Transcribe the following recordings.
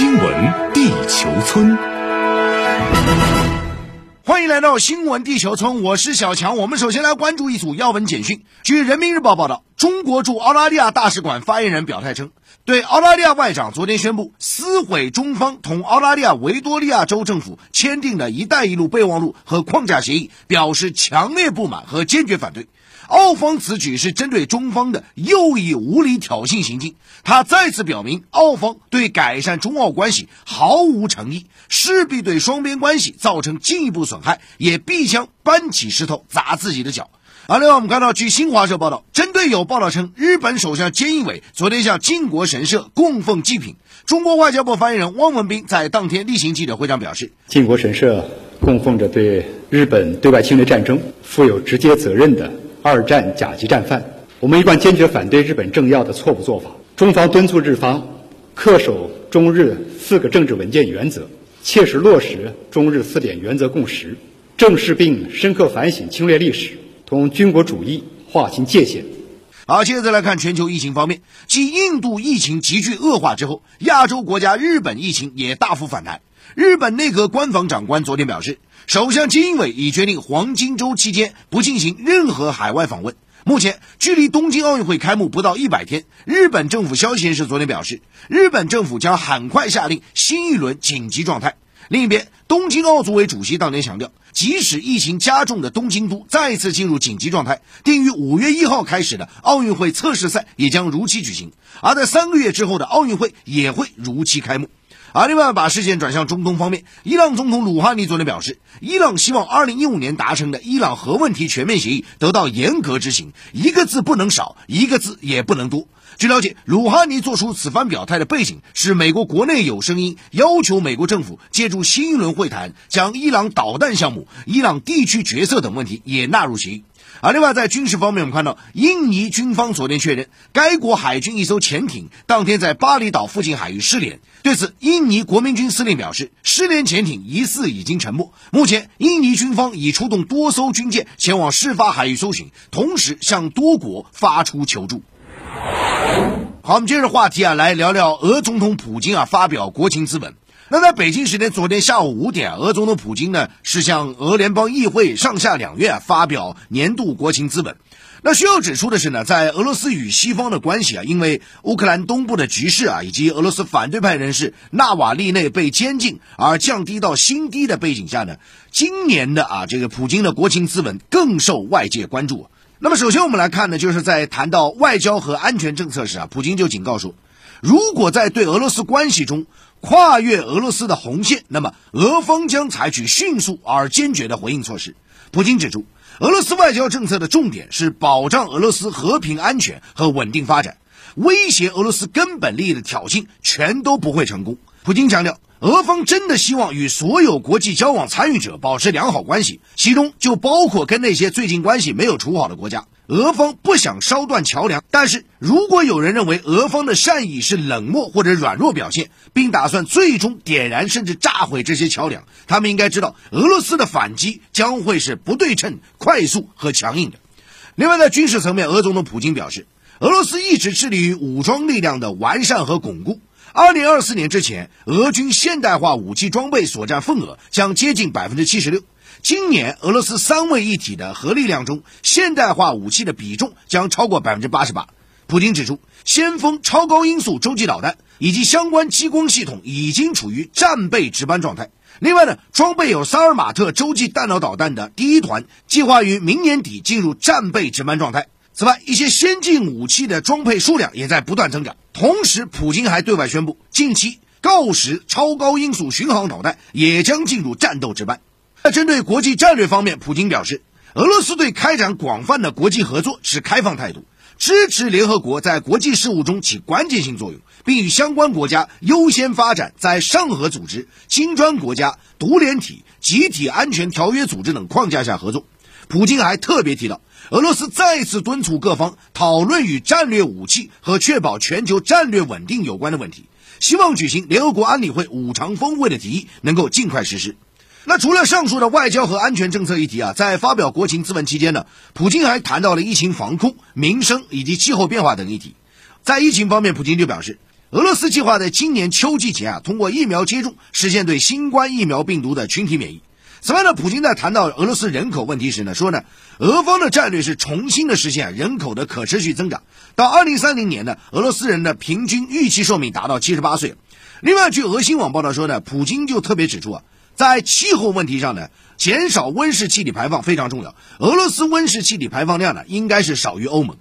新闻地球村，欢迎来到新闻地球村，我是小强。我们首先来关注一组要闻简讯。据人民日报报道，中国驻澳大利亚大使馆发言人表态称，对澳大利亚外长昨天宣布撕毁中方同澳大利亚维多利亚州政府签订的一带一路备忘录和框架协议表示强烈不满和坚决反对。澳方此举是针对中方的又一无理挑衅行径，他再次表明澳方对改善中澳关系毫无诚意，势必对双边关系造成进一步损害，也必将搬起石头砸自己的脚。而另外，我们看到，据新华社报道，针对有报道称日本首相菅义伟昨天向靖国神社供奉祭品，中国外交部发言人汪文斌在当天例行记者会上表示，靖国神社供奉着对日本对外侵略战争负有直接责任的。二战甲级战犯，我们一贯坚决反对日本政要的错误做法。中方敦促日方恪守中日四个政治文件原则，切实落实中日四点原则共识，正视并深刻反省侵略历史，同军国主义划清界限。好，接着再来看全球疫情方面，继印度疫情急剧恶化之后，亚洲国家日本疫情也大幅反弹。日本内阁官房长官昨天表示。首相菅义伟已决定黄金周期间不进行任何海外访问。目前距离东京奥运会开幕不到一百天，日本政府消息人士昨天表示，日本政府将很快下令新一轮紧急状态。另一边，东京奥组委主席当年强调，即使疫情加重的东京都再次进入紧急状态，定于五月一号开始的奥运会测试赛也将如期举行，而在三个月之后的奥运会也会如期开幕。而另外，把视线转向中东方面，伊朗总统鲁哈尼昨天表示，伊朗希望2015年达成的伊朗核问题全面协议得到严格执行，一个字不能少，一个字也不能多。据了解，鲁哈尼做出此番表态的背景是美国国内有声音要求美国政府借助新一轮会谈，将伊朗导弹项目、伊朗地区角色等问题也纳入协议。而另外，在军事方面，我们看到印尼军方昨天确认，该国海军一艘潜艇当天在巴厘岛附近海域失联。对此，印尼国民军司令表示，失联潜艇疑似已经沉没。目前，印尼军方已出动多艘军舰前往事发海域搜寻，同时向多国发出求助。好，我们接着话题啊，来聊聊俄总统普京啊发表国情咨文。那在北京时间昨天下午五点，俄总统普京呢是向俄联邦议会上下两院发表年度国情咨文。那需要指出的是呢，在俄罗斯与西方的关系啊，因为乌克兰东部的局势啊，以及俄罗斯反对派人士纳瓦利内被监禁而降低到新低的背景下呢，今年的啊这个普京的国情咨文更受外界关注。那么首先我们来看呢，就是在谈到外交和安全政策时啊，普京就警告说，如果在对俄罗斯关系中，跨越俄罗斯的红线，那么俄方将采取迅速而坚决的回应措施。普京指出，俄罗斯外交政策的重点是保障俄罗斯和平、安全和稳定发展，威胁俄罗斯根本利益的挑衅全都不会成功。普京强调，俄方真的希望与所有国际交往参与者保持良好关系，其中就包括跟那些最近关系没有处好的国家。俄方不想烧断桥梁，但是如果有人认为俄方的善意是冷漠或者软弱表现，并打算最终点燃甚至炸毁这些桥梁，他们应该知道，俄罗斯的反击将会是不对称、快速和强硬的。另外，在军事层面，俄总统普京表示，俄罗斯一直致力于武装力量的完善和巩固。二零二四年之前，俄军现代化武器装备所占份额将接近百分之七十六。今年，俄罗斯三位一体的核力量中，现代化武器的比重将超过百分之八十八。普京指出，先锋超高音速洲际导弹以及相关激光系统已经处于战备值班状态。另外呢，装备有萨尔马特洲际弹道导弹的第一团计划于明年底进入战备值班状态。此外，一些先进武器的装配数量也在不断增长。同时，普京还对外宣布，近期锆石超高音速巡航导弹也将进入战斗值班。在针对国际战略方面，普京表示，俄罗斯对开展广泛的国际合作持开放态度，支持联合国在国际事务中起关键性作用，并与相关国家优先发展在上合组织、金砖国家、独联体、集体安全条约组织等框架下合作。普京还特别提到，俄罗斯再次敦促各方讨论与战略武器和确保全球战略稳定有关的问题，希望举行联合国安理会五常峰会的提议能够尽快实施。那除了上述的外交和安全政策议题啊，在发表国情咨文期间呢，普京还谈到了疫情防控、民生以及气候变化等议题。在疫情方面，普京就表示，俄罗斯计划在今年秋季前啊，通过疫苗接种实现对新冠疫苗病毒的群体免疫。此外呢，普京在谈到俄罗斯人口问题时呢，说呢，俄方的战略是重新的实现人口的可持续增长。到二零三零年呢，俄罗斯人的平均预期寿命达到七十八岁。另外，据俄新网报道说呢，普京就特别指出啊，在气候问题上呢，减少温室气体排放非常重要。俄罗斯温室气体排放量呢，应该是少于欧盟。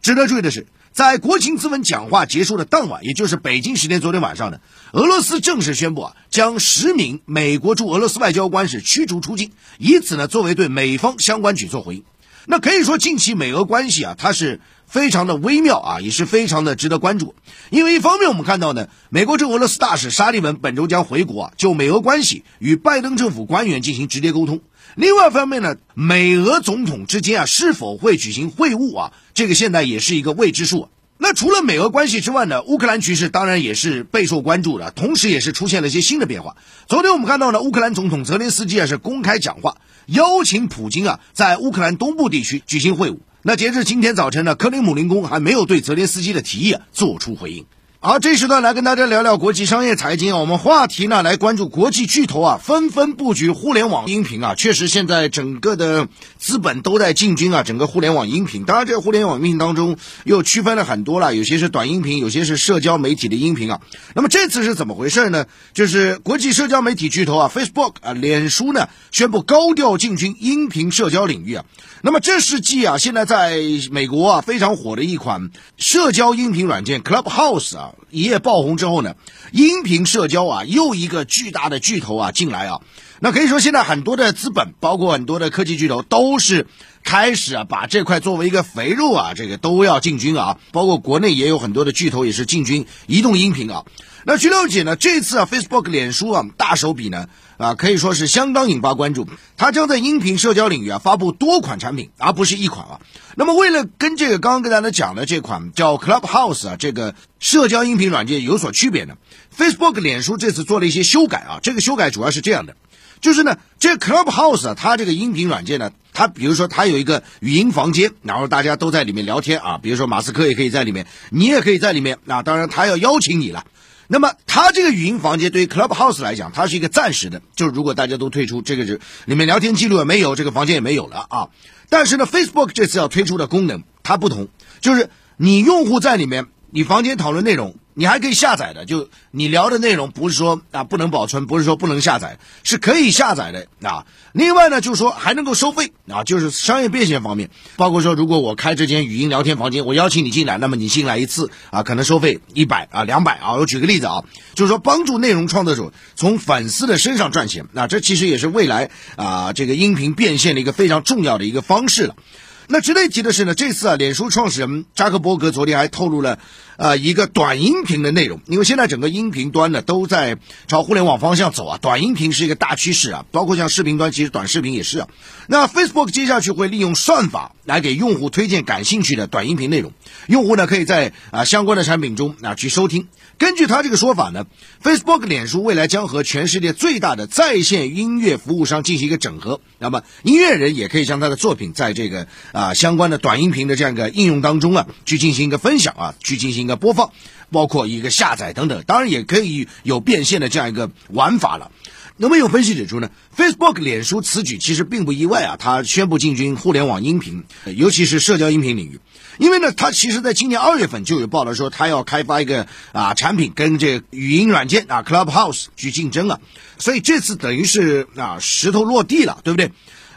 值得注意的是。在国情咨文讲话结束的当晚，也就是北京时间昨天晚上呢，俄罗斯正式宣布啊，将十名美国驻俄罗斯外交官是驱逐出境，以此呢作为对美方相关举措回应。那可以说，近期美俄关系啊，它是非常的微妙啊，也是非常的值得关注。因为一方面我们看到呢，美国驻俄罗斯大使沙利文本周将回国啊，就美俄关系与拜登政府官员进行直接沟通。另外一方面呢，美俄总统之间啊是否会举行会晤啊，这个现在也是一个未知数。那除了美俄关系之外呢，乌克兰局势当然也是备受关注的，同时也是出现了一些新的变化。昨天我们看到呢，乌克兰总统泽连斯基啊是公开讲话，邀请普京啊在乌克兰东部地区举行会晤。那截至今天早晨呢，克里姆林宫还没有对泽连斯基的提议做出回应。好，这时段来跟大家聊聊国际商业财经啊。我们话题呢来关注国际巨头啊纷纷布局互联网音频啊。确实，现在整个的资本都在进军啊，整个互联网音频。当然，这个互联网音频当中又区分了很多了，有些是短音频，有些是社交媒体的音频啊。那么这次是怎么回事呢？就是国际社交媒体巨头啊，Facebook 啊，脸书呢宣布高调进军音频社交领域啊。那么这是继啊现在在美国啊非常火的一款社交音频软件 Clubhouse 啊。一夜爆红之后呢，音频社交啊，又一个巨大的巨头啊进来啊，那可以说现在很多的资本，包括很多的科技巨头，都是开始啊把这块作为一个肥肉啊，这个都要进军啊，包括国内也有很多的巨头也是进军移动音频啊。那据了解呢，这次啊，Facebook 脸书啊大手笔呢啊，可以说是相当引发关注。它将在音频社交领域啊发布多款产品，而不是一款啊。那么为了跟这个刚刚跟大家讲的这款叫 Clubhouse 啊这个社交音频软件有所区别呢，Facebook 脸书这次做了一些修改啊。这个修改主要是这样的，就是呢，这 Clubhouse 啊，它这个音频软件呢，它比如说它有一个语音房间，然后大家都在里面聊天啊。比如说马斯克也可以在里面，你也可以在里面。那当然他要邀请你了。那么，它这个语音房间对于 Clubhouse 来讲，它是一个暂时的，就是如果大家都退出，这个是里面聊天记录也没有，这个房间也没有了啊。但是呢，Facebook 这次要推出的功能它不同，就是你用户在里面，你房间讨论内容。你还可以下载的，就你聊的内容不是说啊不能保存，不是说不能下载，是可以下载的啊。另外呢，就是说还能够收费啊，就是商业变现方面，包括说如果我开这间语音聊天房间，我邀请你进来，那么你进来一次啊，可能收费一百啊两百啊。我举个例子啊，就是说帮助内容创作者从粉丝的身上赚钱，那这其实也是未来啊这个音频变现的一个非常重要的一个方式了。那值得一提的是呢，这次啊，脸书创始人扎克伯格昨天还透露了，呃，一个短音频的内容。因为现在整个音频端呢都在朝互联网方向走啊，短音频是一个大趋势啊，包括像视频端，其实短视频也是啊。那 Facebook 接下去会利用算法来给用户推荐感兴趣的短音频内容，用户呢可以在啊相关的产品中啊去收听。根据他这个说法呢，Facebook 脸书未来将和全世界最大的在线音乐服务商进行一个整合，那么音乐人也可以将他的作品在这个啊相关的短音频的这样一个应用当中啊去进行一个分享啊，去进行个播放，包括一个下载等等，当然也可以有变现的这样一个玩法了。那么有分析指出呢，Facebook 脸书此举其实并不意外啊，它宣布进军互联网音频，尤其是社交音频领域，因为呢，它其实在今年二月份就有报道说，它要开发一个啊产品跟这语音软件啊 Clubhouse 去竞争啊，所以这次等于是啊石头落地了，对不对？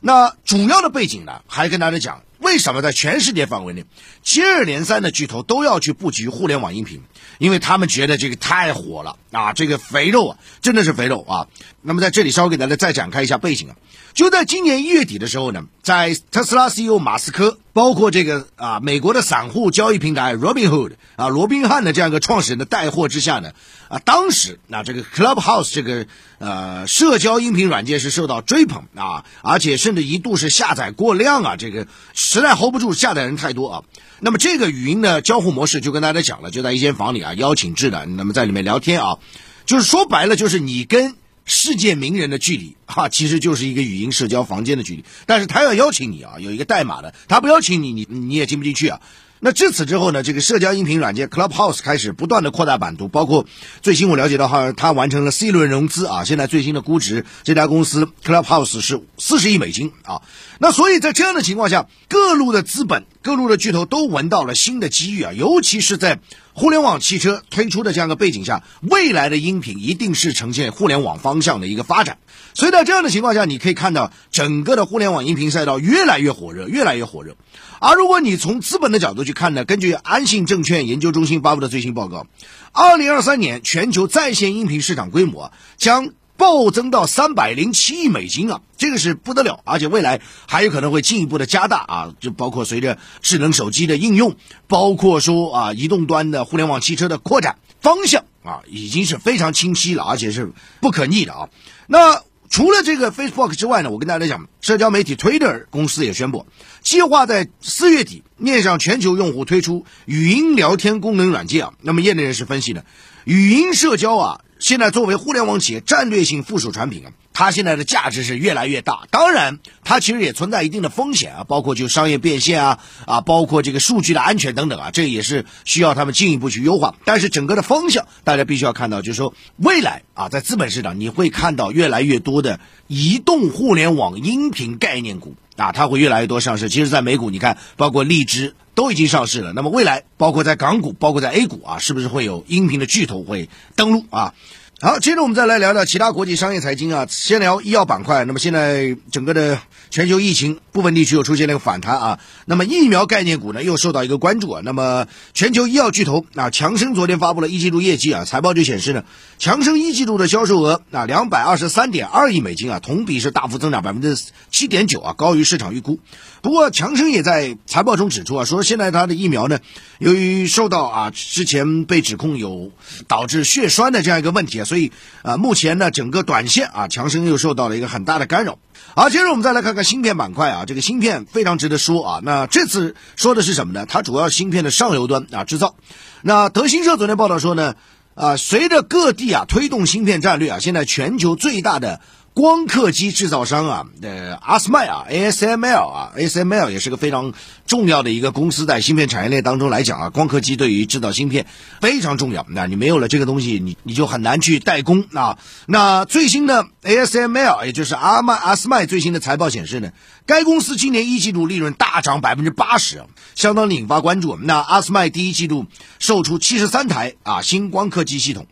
那主要的背景呢，还跟大家讲。为什么在全世界范围内，接二连三的巨头都要去布局互联网音频？因为他们觉得这个太火了啊，这个肥肉啊，真的是肥肉啊。那么在这里稍微给大家再展开一下背景啊，就在今年一月底的时候呢，在特斯拉 CEO 马斯克，包括这个啊美国的散户交易平台 Robinhood 啊罗宾汉的这样一个创始人的带货之下呢，啊当时那这个 Clubhouse 这个呃社交音频软件是受到追捧啊，而且甚至一度是下载过量啊，这个。实在 hold 不住，下载人太多啊。那么这个语音的交互模式就跟大家讲了，就在一间房里啊，邀请制的，那么在里面聊天啊，就是说白了就是你跟世界名人的距离哈，其实就是一个语音社交房间的距离。但是他要邀请你啊，有一个代码的，他不邀请你，你你也进不进去啊。那至此之后呢，这个社交音频软件 Clubhouse 开始不断的扩大版图，包括最新我了解到哈，它完成了 C 轮融资啊，现在最新的估值，这家公司 Clubhouse 是四十亿美金啊。那所以在这样的情况下，各路的资本、各路的巨头都闻到了新的机遇啊，尤其是在互联网汽车推出的这样的背景下，未来的音频一定是呈现互联网方向的一个发展。所以在这样的情况下，你可以看到整个的互联网音频赛道越来越火热，越来越火热。而如果你从资本的角度去看呢，根据安信证券研究中心发布的最新报告，二零二三年全球在线音频市场规模将暴增到三百零七亿美金啊，这个是不得了，而且未来还有可能会进一步的加大啊，就包括随着智能手机的应用，包括说啊移动端的互联网汽车的扩展方向啊，已经是非常清晰了，而且是不可逆的啊。那除了这个 Facebook 之外呢，我跟大家讲，社交媒体 Twitter 公司也宣布，计划在四月底面向全球用户推出语音聊天功能软件啊。那么业内人士分析呢，语音社交啊，现在作为互联网企业战略性附属产品啊，它现在的价值是越来越大。当然，它其实也存在一定的风险啊，包括就商业变现啊啊，包括这个数据的安全等等啊，这也是需要他们进一步去优化。但是整个的方向，大家必须要看到，就是说未来啊，在资本市场你会看到越来越多的移动互联网音频概念股啊，它会越来越多上市。其实，在美股你看，包括荔枝都已经上市了。那么未来，包括在港股，包括在 A 股啊，是不是会有音频的巨头会登陆啊？好，接着我们再来聊聊其他国际商业财经啊。先聊医药板块。那么现在整个的全球疫情，部分地区又出现了一个反弹啊。那么疫苗概念股呢，又受到一个关注啊。那么全球医药巨头啊，强生昨天发布了一季度业绩啊，财报就显示呢，强生一季度的销售额啊，两百二十三点二亿美金啊，同比是大幅增长百分之七点九啊，高于市场预估。不过强生也在财报中指出啊，说现在它的疫苗呢，由于受到啊之前被指控有导致血栓的这样一个问题啊，所以啊目前呢整个短线啊强生又受到了一个很大的干扰。好，接着我们再来看看芯片板块啊，这个芯片非常值得说啊。那这次说的是什么呢？它主要芯片的上游端啊制造。那德新社昨天报道说呢，啊随着各地啊推动芯片战略啊，现在全球最大的。光刻机制造商啊，呃，阿斯麦啊，ASML 啊，ASML 也是个非常重要的一个公司，在芯片产业链当中来讲啊，光刻机对于制造芯片非常重要。那你没有了这个东西，你你就很难去代工啊。那最新的 ASML，也就是阿麦阿斯麦最新的财报显示呢，该公司今年一季度利润大涨百分之八十，相当引发关注。那阿斯麦第一季度售出七十三台啊新光刻机系统。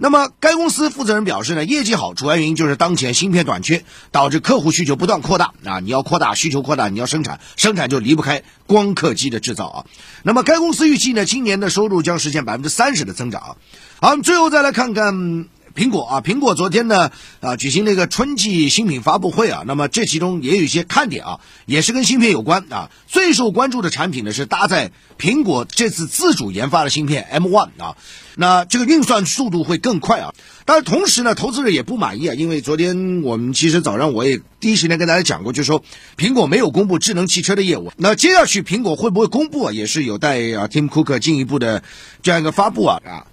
那么，该公司负责人表示呢，业绩好主要原因就是当前芯片短缺，导致客户需求不断扩大啊。你要扩大需求扩大，你要生产，生产就离不开光刻机的制造啊。那么，该公司预计呢，今年的收入将实现百分之三十的增长。好，我们最后再来看看苹果啊，苹果昨天呢啊举行了一个春季新品发布会啊。那么这其中也有一些看点啊，也是跟芯片有关啊。最受关注的产品呢是搭载苹果这次自主研发的芯片 M1 啊。那这个运算速度会更快啊！但是同时呢，投资者也不满意啊，因为昨天我们其实早上我也第一时间跟大家讲过，就是说苹果没有公布智能汽车的业务。那接下去苹果会不会公布啊，也是有待啊 Tim Cook 进一步的这样一个发布啊啊。